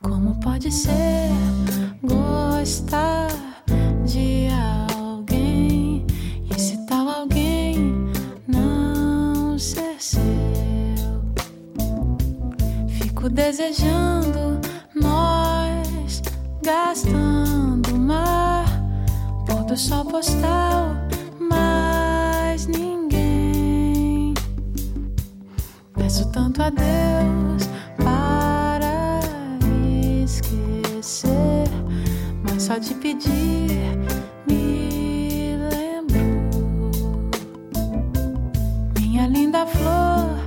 Como pode ser gostar de alguém e esse tal alguém não ser seu? Fico desejando nós gastando mar, pôr do sol postal, mas ninguém. Peço tanto a Deus mas só de pedir me lembro. Minha linda flor,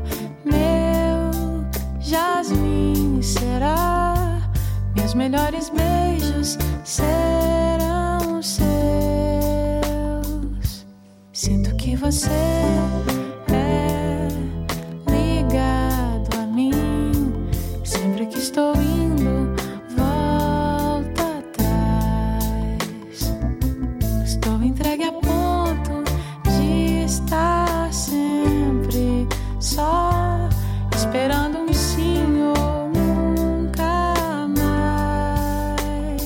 meu jasmim será. Meus melhores beijos serão seus. Sinto que você só, esperando um sim ou nunca mais.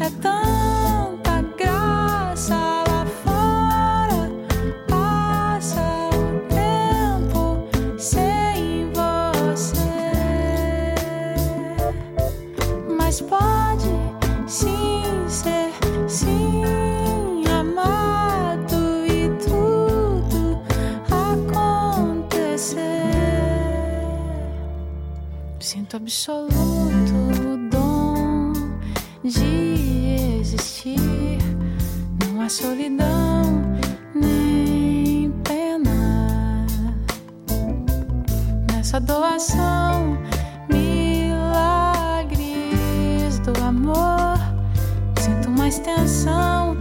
É tanta graça lá fora, passa o tempo sem você. Mas pode sim ser Sinto absoluto o dom de existir. Não há solidão nem pena nessa doação. Milagres do amor. Sinto mais tensão